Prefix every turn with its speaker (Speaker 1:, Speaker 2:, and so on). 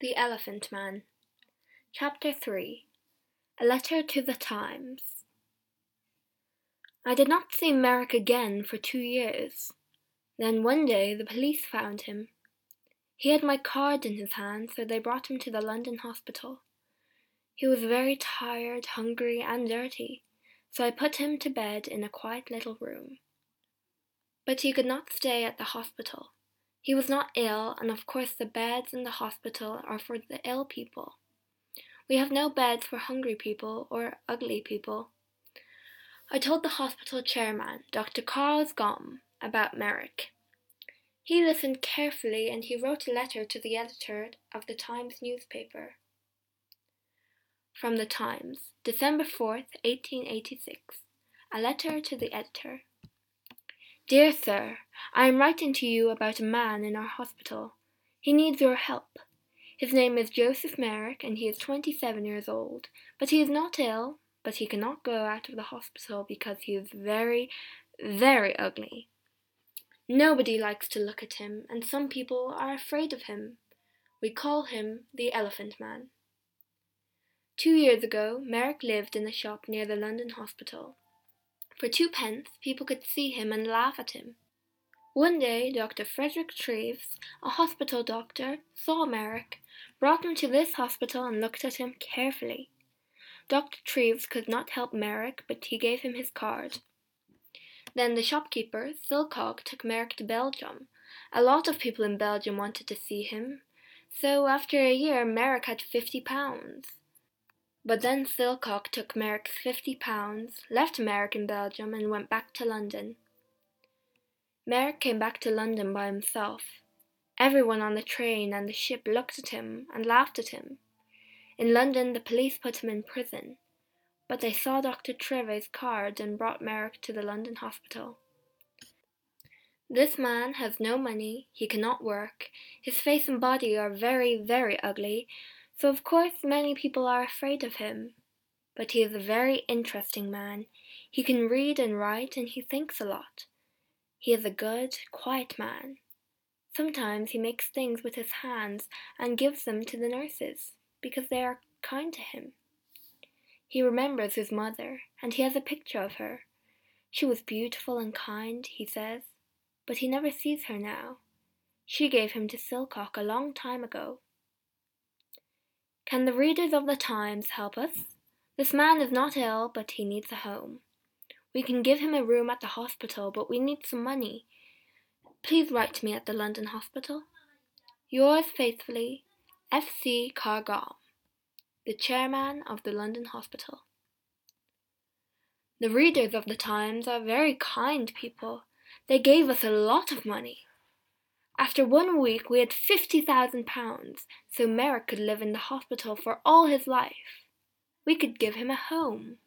Speaker 1: The Elephant Man. Chapter 3 A Letter to the Times. I did not see Merrick again for two years. Then one day the police found him. He had my card in his hand, so they brought him to the London hospital. He was very tired, hungry, and dirty, so I put him to bed in a quiet little room. But he could not stay at the hospital. He was not ill, and of course the beds in the hospital are for the ill people. We have no beds for hungry people or ugly people. I told the hospital chairman, Dr. Carr Gomm, about Merrick. He listened carefully and he wrote a letter to the editor of the Times newspaper. From the Times, December 4th, 1886. A letter to the editor. Dear Sir, I am writing to you about a man in our hospital. He needs your help. His name is Joseph Merrick, and he is twenty seven years old. But he is not ill, but he cannot go out of the hospital because he is very, very ugly. Nobody likes to look at him, and some people are afraid of him. We call him the Elephant Man. Two years ago, Merrick lived in a shop near the London hospital. For two pence, people could see him and laugh at him. One day, Dr. Frederick Treves, a hospital doctor, saw Merrick, brought him to this hospital, and looked at him carefully. Dr. Treves could not help Merrick, but he gave him his card. Then the shopkeeper, Silcock, took Merrick to Belgium. A lot of people in Belgium wanted to see him, so after a year Merrick had fifty pounds. But then Silcock took Merrick's fifty pounds, left Merrick in Belgium, and went back to London. Merrick came back to London by himself. Everyone on the train and the ship looked at him and laughed at him. In London, the police put him in prison, but they saw Dr. Treves' card and brought Merrick to the London hospital. This man has no money, he cannot work, his face and body are very, very ugly, so of course many people are afraid of him. But he is a very interesting man. He can read and write and he thinks a lot. He is a good, quiet man. Sometimes he makes things with his hands and gives them to the nurses because they are kind to him. He remembers his mother and he has a picture of her. She was beautiful and kind, he says, but he never sees her now. She gave him to Silcock a long time ago. Can the readers of the Times help us? This man is not ill, but he needs a home. We can give him a room at the hospital, but we need some money. Please write to me at the London Hospital. Yours faithfully, F.C. Carr Gomm, the chairman of the London Hospital. The readers of the Times are very kind people. They gave us a lot of money. After one week, we had fifty thousand pounds, so Merrick could live in the hospital for all his life. We could give him a home.